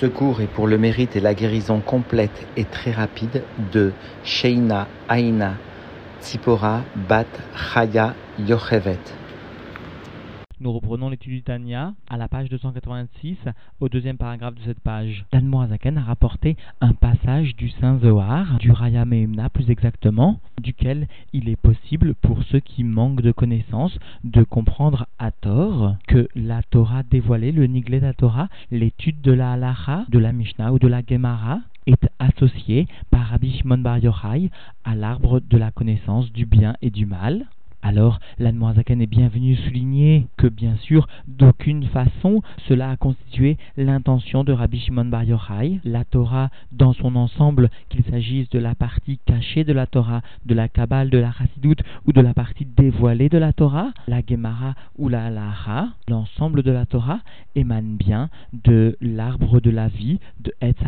Ce cours est pour le mérite et la guérison complète et très rapide de Sheina Aina Tzipora Bat Chaya Yochevet. Nous reprenons l'étude du Tanya à la page 286, au deuxième paragraphe de cette page. Dan Morazaken a rapporté un passage du Saint Zohar, du Raya Mehemna plus exactement, duquel il est possible pour ceux qui manquent de connaissances de comprendre à tort que la Torah dévoilée, le Niglet de la Torah, l'étude de la Halacha, de la Mishnah ou de la Gemara, est associée par Rabbi Shimon Bar Yochai à l'arbre de la connaissance du bien et du mal. Alors, l'Anmoazakan est bienvenu souligner que, bien sûr, d'aucune façon, cela a constitué l'intention de Rabbi Shimon Bar Yochai. La Torah, dans son ensemble, qu'il s'agisse de la partie cachée de la Torah, de la Kabbale, de la Chassidut ou de la partie dévoilée de la Torah, la Gemara ou la Halacha, l'ensemble de la Torah émane bien de l'arbre de la vie, de Etz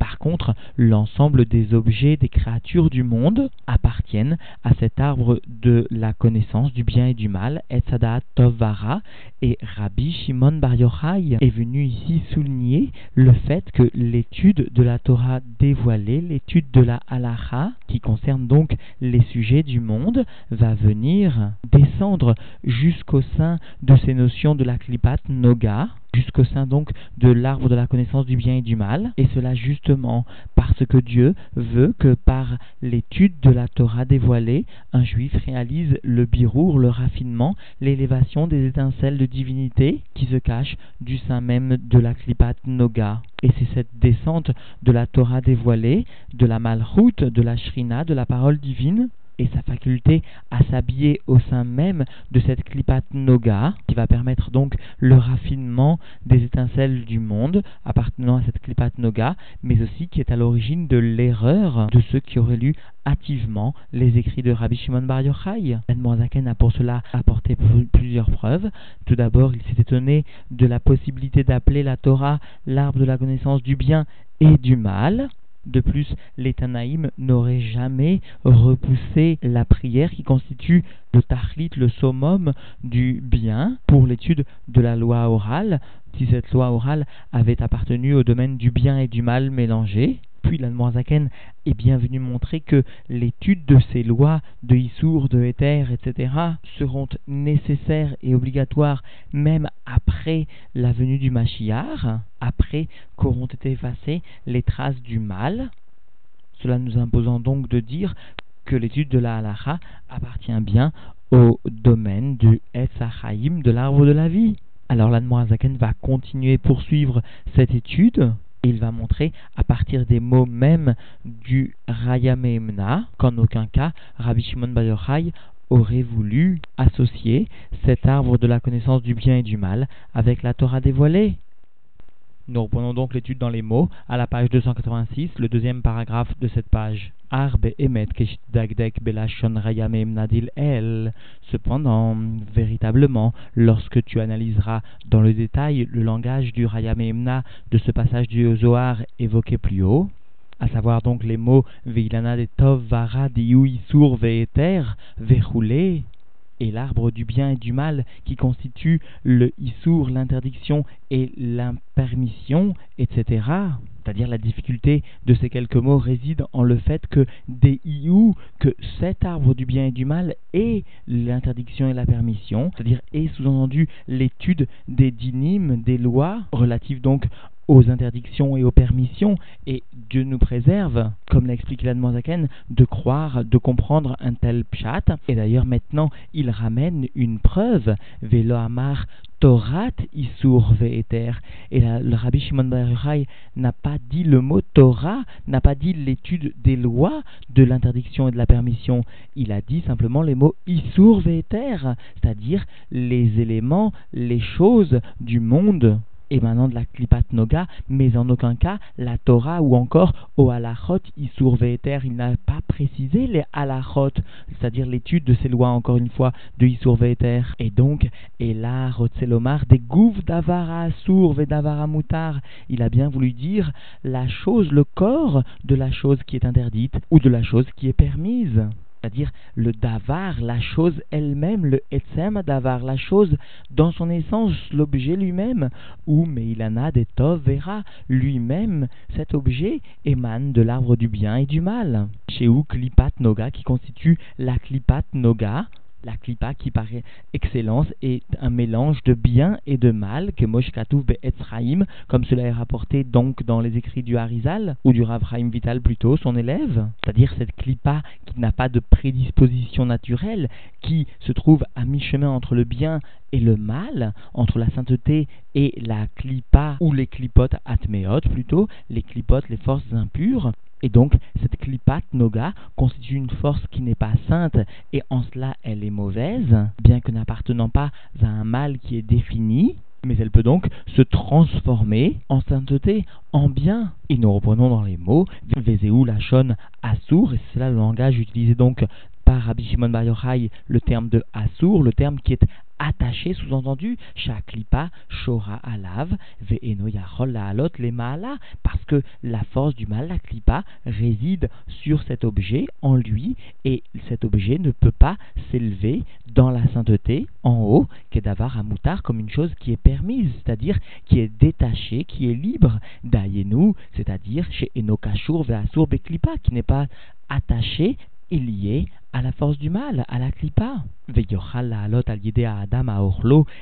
par contre, l'ensemble des objets, des créatures du monde appartiennent à cet arbre de la connaissance du bien et du mal, Etzadat Tovara, et Rabbi Shimon Bar Yochai est venu ici souligner le fait que l'étude de la Torah dévoilée, l'étude de la Halacha, qui concerne donc les sujets du monde, va venir descendre jusqu'au sein de ces notions de la Klipat Noga, jusqu'au sein donc de l'arbre de la connaissance du bien et du mal, et cela justement parce que Dieu veut que par l'étude de la Torah dévoilée, un juif réalise le birour, le raffinement, l'élévation des étincelles de divinité qui se cachent du sein même de la Klipat Noga. Et c'est cette descente de la Torah dévoilée, de la Malchut, de la Shrina, de la parole divine, et sa faculté à s'habiller au sein même de cette klipat noga, qui va permettre donc le raffinement des étincelles du monde appartenant à cette klipat noga, mais aussi qui est à l'origine de l'erreur de ceux qui auraient lu hâtivement les écrits de Rabbi Shimon Bar Yochai. Ben a pour cela apporté plusieurs preuves. Tout d'abord, il s'est étonné de la possibilité d'appeler la Torah l'arbre de la connaissance du bien et du mal. De plus, les n'auraient jamais repoussé la prière qui constitue le tahlit, le summum du bien pour l'étude de la loi orale, si cette loi orale avait appartenu au domaine du bien et du mal mélangés. Puis l'Anmoazaken est bien venu montrer que l'étude de ces lois de Issour, de Éther, etc. seront nécessaires et obligatoires même après la venue du Mashiach, après qu'auront été effacées les traces du mal. Cela nous imposant donc de dire que l'étude de la halacha appartient bien au domaine du Etzachaim, de l'arbre de la vie. Alors l'Anmoazaken va continuer poursuivre cette étude il va montrer à partir des mots mêmes du Rayamemna qu'en aucun cas Rabbi Shimon Bar Yochai aurait voulu associer cet arbre de la connaissance du bien et du mal avec la Torah dévoilée. Nous reprenons donc l'étude dans les mots à la page 286, le deuxième paragraphe de cette page. Arbe emet dagdek belashon rayamem nadil el. Cependant, véritablement, lorsque tu analyseras dans le détail le langage du rayamemna de ce passage du Zohar évoqué plus haut, à savoir donc les mots veilana de tov vara diou isur veeter verroulé et l'arbre du bien et du mal qui constitue le issour, l'interdiction et l'impermission, etc. C'est-à-dire la difficulté de ces quelques mots réside en le fait que des iou, que cet arbre du bien et du mal est l'interdiction et la permission, c'est-à-dire est sous-entendu l'étude des dynimes, des lois, relatives donc aux interdictions et aux permissions, et Dieu nous préserve, comme l'a expliqué l'Admozaken, de croire, de comprendre un tel pshat. Et d'ailleurs, maintenant, il ramène une preuve, Velo Torat Isur Ve'eter. Et le Rabbi Shimon Bar n'a pas dit le mot Torah, n'a pas dit l'étude des lois de l'interdiction et de la permission. Il a dit simplement les mots Isur Ve'eter, c'est-à-dire les éléments, les choses du monde émanant de la Klipat Noga, mais en aucun cas la Torah ou encore au halachot Isur. Il n'a pas précisé les halachot, c'est-à-dire l'étude de ces lois, encore une fois, de Isur Ve'eter. Et donc, et là, Rotzelomar, des gouv d'avara asur vedavara mutar. Il a bien voulu dire la chose, le corps de la chose qui est interdite ou de la chose qui est permise. C'est-à-dire le davar, la chose elle-même, le etsem davar, la chose dans son essence, l'objet lui-même, ou meilana de tov vera, lui-même, cet objet émane de l'arbre du bien et du mal. Chez ou klipat noga, qui constitue la klipat noga, la klipa qui paraît excellence est un mélange de bien et de mal que Moshe Be'etzraim, comme cela est rapporté donc dans les écrits du Harizal ou du Rav Vital plutôt, son élève, c'est-à-dire cette klipa qui n'a pas de prédisposition naturelle, qui se trouve à mi-chemin entre le bien et le mal, entre la sainteté et la klipa ou les clipotes atméot plutôt, les clipotes, les forces impures, et donc, cette klipat noga constitue une force qui n'est pas sainte et en cela elle est mauvaise, bien que n'appartenant pas à un mal qui est défini, mais elle peut donc se transformer en sainteté, en bien. Et nous reprenons dans les mots Vezeu Lachon Assour, et c'est là le langage utilisé donc par Rabbi Shimon Bar Yochai, le terme de Assour, le terme qui est attaché, sous-entendu, Shaklipa, Shora Alav, Ve'eno Yachol La'alot les Ma'ala, parce que la force du mal, la Klipa, réside sur cet objet, en lui, et cet objet ne peut pas s'élever dans la sainteté, en haut, Kedavar Amoutar, comme une chose qui est permise, c'est-à-dire qui est détachée, qui est libre, d'Ayenu, c'est-à-dire chez Enokashur Ve'asur Beklipa, qui n'est pas attaché il lié à la force du mal, à la klipa. Adam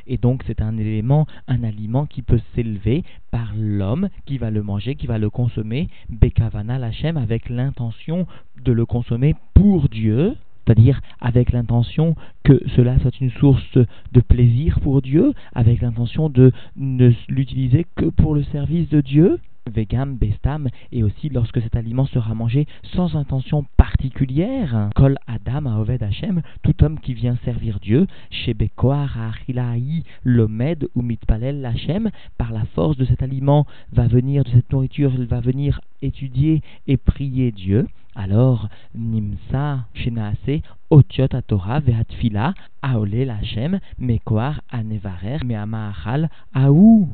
et donc c'est un élément, un aliment qui peut s'élever par l'homme qui va le manger, qui va le consommer, bekavana lachem, avec l'intention de le consommer pour Dieu, c'est-à-dire avec l'intention que cela soit une source de plaisir pour Dieu, avec l'intention de ne l'utiliser que pour le service de Dieu, vegam, bestam, et aussi lorsque cet aliment sera mangé sans intention particulière, kol adam a oved Hashem, tout homme qui vient servir Dieu, shebekoar achilaï, lomed ou mitpalel Hashem, par la force de cet aliment va venir, de cette nourriture, il va venir étudier et prier Dieu. Alors, Nimsa, Shenaase, Otiot Torah, Vehatfila, Aole Lachem, Mekoar, Anevarer, Meamaachal, Aou.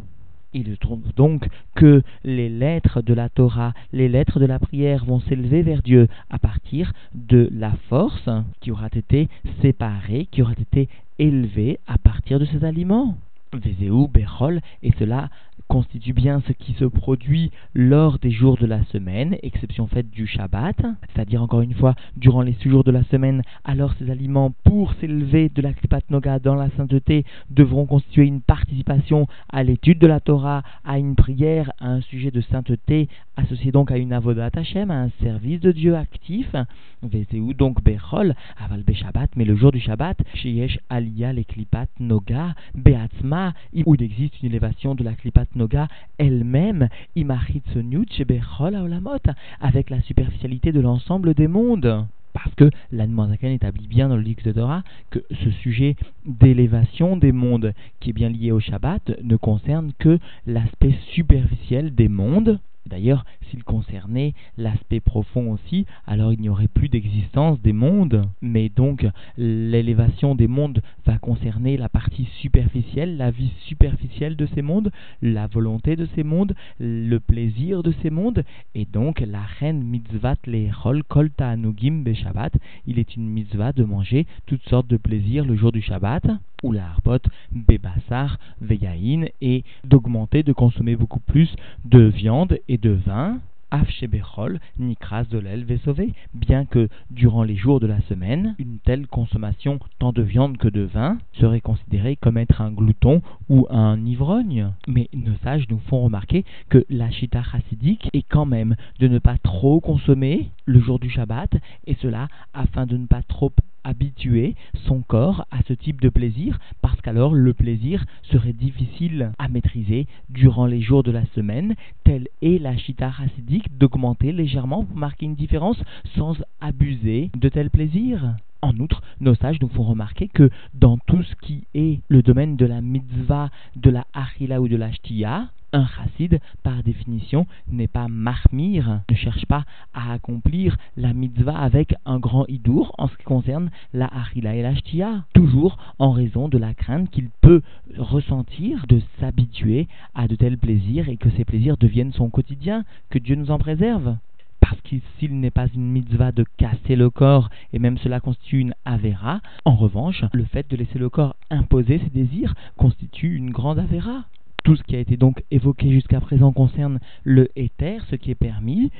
Il trouve donc que les lettres de la Torah, les lettres de la prière vont s'élever vers Dieu à partir de la force qui aura été séparée, qui aura été élevée à partir de ces aliments. Vezeu, Bechol, et cela constitue bien ce qui se produit lors des jours de la semaine, exception faite du Shabbat, c'est-à-dire encore une fois durant les six jours de la semaine, alors ces aliments, pour s'élever de la Kripat Noga dans la sainteté, devront constituer une participation à l'étude de la Torah, à une prière, à un sujet de sainteté, associé donc à une avodat Hashem, à un service de Dieu actif, Vezeu donc Bechol, aval Shabbat, mais le jour du Shabbat, Sheyesh Aliyah les Klipat Noga, Beatzma, où il existe une élévation de la Klipat Noga elle-même, avec la superficialité de l'ensemble des mondes. Parce que l'Anne établit bien dans le livre de Torah que ce sujet d'élévation des mondes qui est bien lié au Shabbat ne concerne que l'aspect superficiel des mondes D'ailleurs, s'il concernait l'aspect profond aussi, alors il n'y aurait plus d'existence des mondes. Mais donc, l'élévation des mondes va concerner la partie superficielle, la vie superficielle de ces mondes, la volonté de ces mondes, le plaisir de ces mondes. Et donc, la reine mitzvat lehol kolta anugim be Shabbat, il est une mitzvah de manger toutes sortes de plaisirs le jour du Shabbat ou la harbot, bébassar, veyaïn, et d'augmenter, de consommer beaucoup plus de viande et de vin, Afshebechol, Nikras de l'aile sauvé, bien que durant les jours de la semaine, une telle consommation tant de viande que de vin serait considérée comme être un glouton ou un ivrogne. Mais nos sages nous font remarquer que la chita chassidique est quand même de ne pas trop consommer le jour du Shabbat, et cela afin de ne pas trop habituer son corps à ce type de plaisir parce qu'alors le plaisir serait difficile à maîtriser durant les jours de la semaine. Telle est la chita chassidique d'augmenter légèrement pour marquer une différence sans abuser de tel plaisir. En outre, nos sages nous font remarquer que dans tout ce qui est le domaine de la mitzvah, de la achila ou de la shtia, un chassid, par définition, n'est pas marmir, ne cherche pas à accomplir la mitzvah avec un grand hidour en ce qui concerne la achila et la shtia, toujours en raison de la crainte qu'il peut ressentir de s'habituer à de tels plaisirs et que ces plaisirs deviennent son quotidien, que Dieu nous en préserve. parce que s'il n'est pas une mitzvah de casser le corps, et même cela constitue une avera, en revanche, le fait de laisser le corps imposer ses désirs constitue une grande avera. Tout ce qui a été donc évoqué jusqu'à présent concerne le éther, ce qui est permis,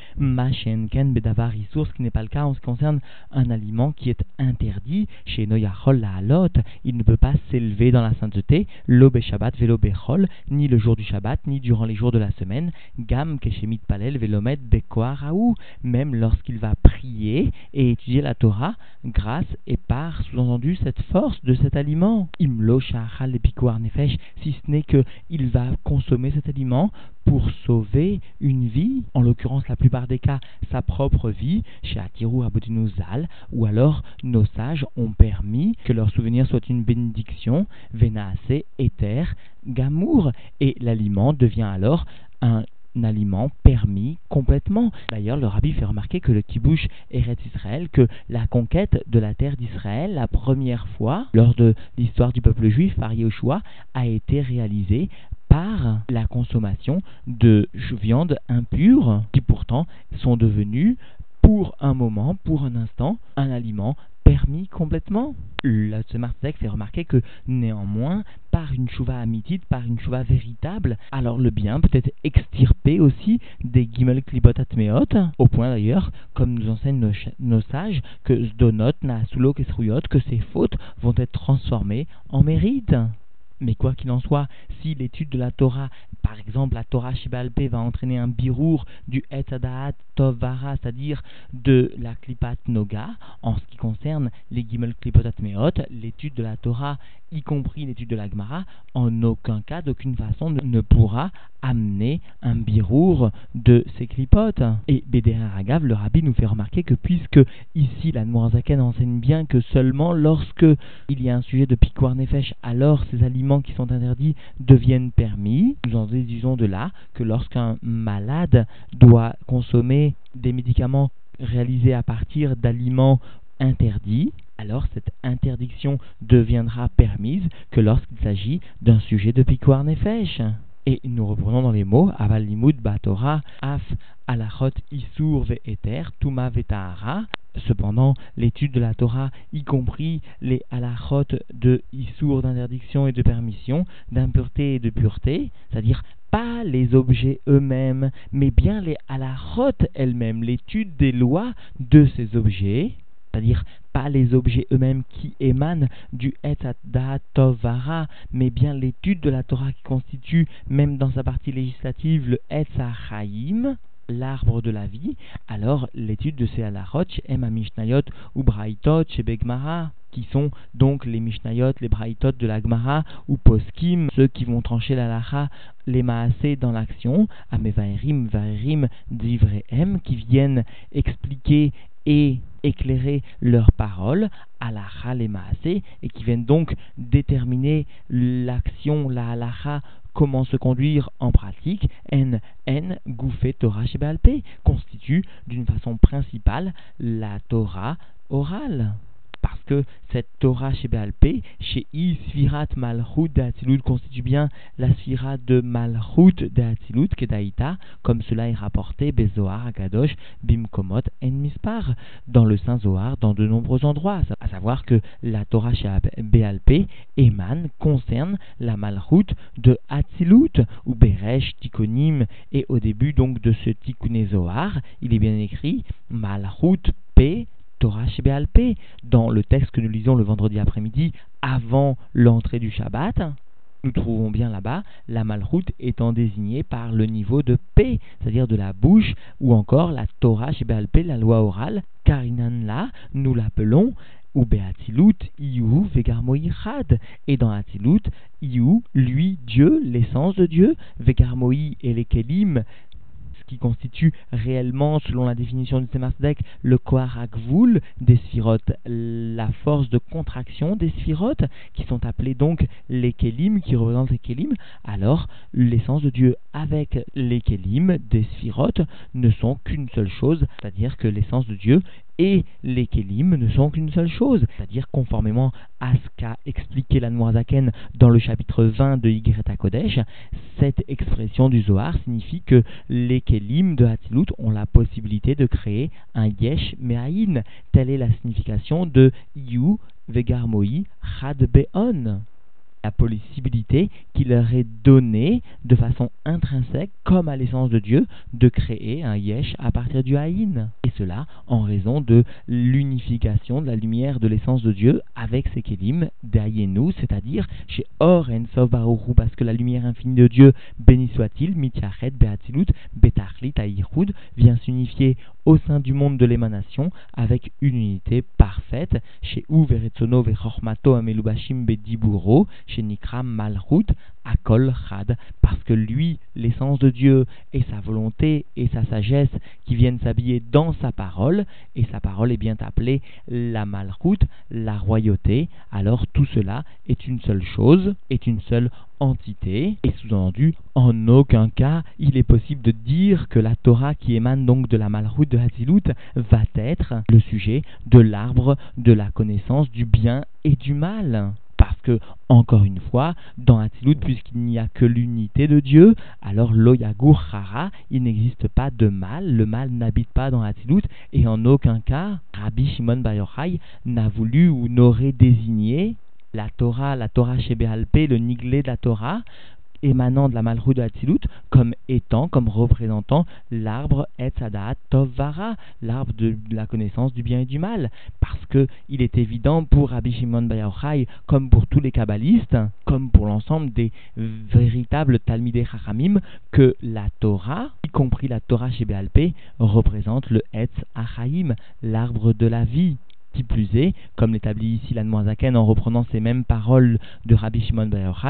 ken bedavar ce qui n'est pas le cas en ce qui concerne un aliment qui est interdit chez Noyachol la halot. Il ne peut pas s'élever dans la sainteté, l'obe Shabbat velo bechol, ni le jour du Shabbat, ni durant les jours de la semaine, gam keshemit palel velomet bekoaraou, même lorsqu'il va prier et étudier la Torah, grâce et par, sous-entendu, cette force de cet aliment. Imlo shachal nefesh, si ce n'est que il va consommer cet aliment pour sauver une vie, en l'occurrence la plupart des cas sa propre vie, chez Atirou Zal, ou alors nos sages ont permis que leur souvenir soit une bénédiction, Venaase, Éther, Gamour, et l'aliment devient alors un aliment permis complètement. D'ailleurs, le rabbi fait remarquer que le kibouche Eretz Israël, que la conquête de la terre d'Israël, la première fois, lors de l'histoire du peuple juif par Yeshua, a été réalisée par la consommation de viandes impures qui pourtant sont devenues pour un moment, pour un instant, un aliment permis complètement. Le Tzemar fait remarquer que néanmoins, par une chouva amitite, par une chouva véritable, alors le bien peut être extirpé aussi des gimel klibot atmeot, au point d'ailleurs, comme nous enseignent nos, sages, que zdonot, naasulo, kesruyot, que ces fautes vont être transformées en mérite. Mais quoi qu'il en soit, si l'étude de la Torah, par exemple la Torah Shibalpe, va entraîner un birour du Etadaat Tovara, c'est-à-dire de la Klipat Noga, en ce qui concerne les Gimel Klipotat Meot, l'étude de la Torah, y compris l'étude de la Gemara, en aucun cas, d'aucune façon, ne pourra amener un birour de ces clipotes. Et Bédérer Ragav, le rabbi, nous fait remarquer que puisque ici la Noirzaken enseigne bien que seulement lorsque il y a un sujet de piquoir nefesh, alors ces aliments qui sont interdits deviennent permis, nous en déduisons de là que lorsqu'un malade doit consommer des médicaments réalisés à partir d'aliments interdits, alors cette interdiction deviendra permise que lorsqu'il s'agit d'un sujet de piquoir nefesh. Et nous reprenons dans les mots Aval Limud Batora Af Alachot Isur Ve'eter Tuma Vetahara. Cependant, l'étude de la Torah, y compris les halachot de Isur d'interdiction et de permission, d'impureté et de pureté, c'est-à-dire pas les objets eux-mêmes, mais bien les halachot elles-mêmes, l'étude des lois de ces objets, c'est-à-dire pas les objets eux-mêmes qui émanent du Etzadat Tovara, mais bien l'étude de la Torah qui constitue, même dans sa partie législative, le Etzachaim, l'arbre de la vie, alors l'étude de ces halachot, Emma Mishnayot ou Braitot chez Begmara, qui sont donc les Mishnayot, les Braitot de la Gemara, ou Poskim, ceux qui vont trancher la lacha, les Maasé dans l'action, Amevaerim, Vaerim, Divrehem, qui viennent expliquer et éclairer leurs paroles à la maasé et qui viennent donc déterminer l'action, la halacha, comment se conduire en pratique, N, N, Gouffé, Torah, Shebalpe, constitue d'une façon principale la Torah orale parce que cette Torah chez Béalpé, chez I, Sfirat Malchut de constitue bien la Sfirat de Malchut de Kedaïta, comme cela est rapporté Bezoar, Agadosh, Bimkomot, En Mispar, dans le Saint Zohar, dans de nombreux endroits, à savoir que la Torah chez Béalpé émane, concerne la Malchut de Hatzilut, ou Beresh, Tikonim, et au début donc de ce Tikkuné Zohar, il est bien écrit Malchut P Torah Shebéalpé, dans le texte que nous lisons le vendredi après-midi, avant l'entrée du Shabbat, nous trouvons bien là-bas la malroute étant désignée par le niveau de P, c'est-à-dire de la bouche, ou encore la Torah Shebéalpé, la loi orale, Karinan là, nous l'appelons ou Beatilut, Iou, Vegarmoï Et dans Atilut, Iou, lui, Dieu, l'essence de Dieu, Vegarmoï et les Kelim, qui constitue réellement, selon la définition du Tzemardek, le Koharakvul des sphirotes, la force de contraction des sphirotes, qui sont appelées donc les Kélim, qui représentent les Kélim, alors l'essence de Dieu avec les Kélim des sphirotes ne sont qu'une seule chose, c'est-à-dire que l'essence de Dieu et les Kélim ne sont qu'une seule chose, c'est-à-dire conformément à ce qu'a expliqué la Noirzaken dans le chapitre 20 de Ygreta Kodesh, cette expression du Zohar signifie que les Kélim de Hatzilut ont la possibilité de créer un Yesh Me'ahin. Telle est la signification de Yu Vegarmoi Chad Be'on la possibilité qui leur est donnée de façon intrinsèque, comme à l'essence de Dieu, de créer un yesh à partir du haïn. Et cela en raison de l'unification de la lumière de l'essence de Dieu avec ses kelim d'ayenu, c'est-à-dire chez Or en Sov parce que la lumière infinie de Dieu, béni soit-il, mityachet beatilut betachlit aïchoud, vient s'unifier au sein du monde de l'émanation avec une unité parfaite chez Ou Veretsono Vechormato Amelubashim Bediburo chez Malchut Akol parce que lui, l'essence de Dieu et sa volonté et sa sagesse qui viennent s'habiller dans sa parole et sa parole est bien appelée la Malchut, la royauté, alors tout cela est une seule chose, est une seule entité, et sous-entendu, en aucun cas il est possible de dire que la Torah qui émane donc de la Malchut de Hazilut va être le sujet de l'arbre de la connaissance du bien et du mal. Que, encore une fois, dans Hatzilut, puisqu'il n'y a que l'unité de Dieu, alors l'Oyagur Hara, il n'existe pas de mal, le mal n'habite pas dans Hatzilut, et en aucun cas, Rabbi Shimon Bar Yochai n'a voulu ou n'aurait désigné la Torah, la Torah Shebehalpe, le niglé de la Torah, émanant de la Malchut de Hatzilut comme étant, comme représentant l'arbre Etzadat Tovara, l'arbre de la connaissance du bien et du mal. Parce que il est évident pour Rabbi Shimon Bar comme pour tous les kabbalistes, comme pour l'ensemble des véritables Talmidei Chachamim, que la Torah, y compris la Torah chez Béalpé, représente le Etz Achaim, l'arbre de la vie. Qui plus est, comme l'établit ici l'Anmoazaken en reprenant ces mêmes paroles de Rabbi Shimon Bar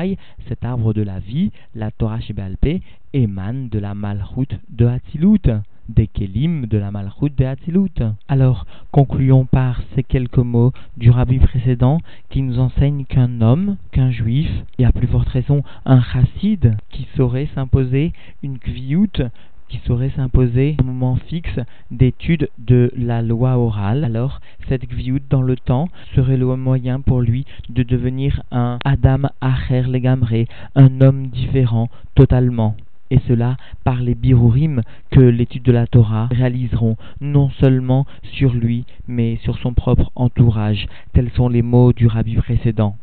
cet arbre de la vie, la Torah Shebalpe, émane de la Malchut de Hatzilut des Kelim de la Malchut de Hatzilut. Alors, concluons par ces quelques mots du rabbi précédent qui nous enseigne qu'un homme, qu'un juif, et à plus forte raison un chassid qui saurait s'imposer une kviout qui saurait s'imposer un moment fixe d'étude de la loi orale, alors cette gviout dans le temps serait le moyen pour lui de devenir un Adam Acher Legamre, un homme différent totalement et cela par les birurim que l'étude de la Torah réaliseront non seulement sur lui, mais sur son propre entourage. Tels sont les mots du rabbi précédent.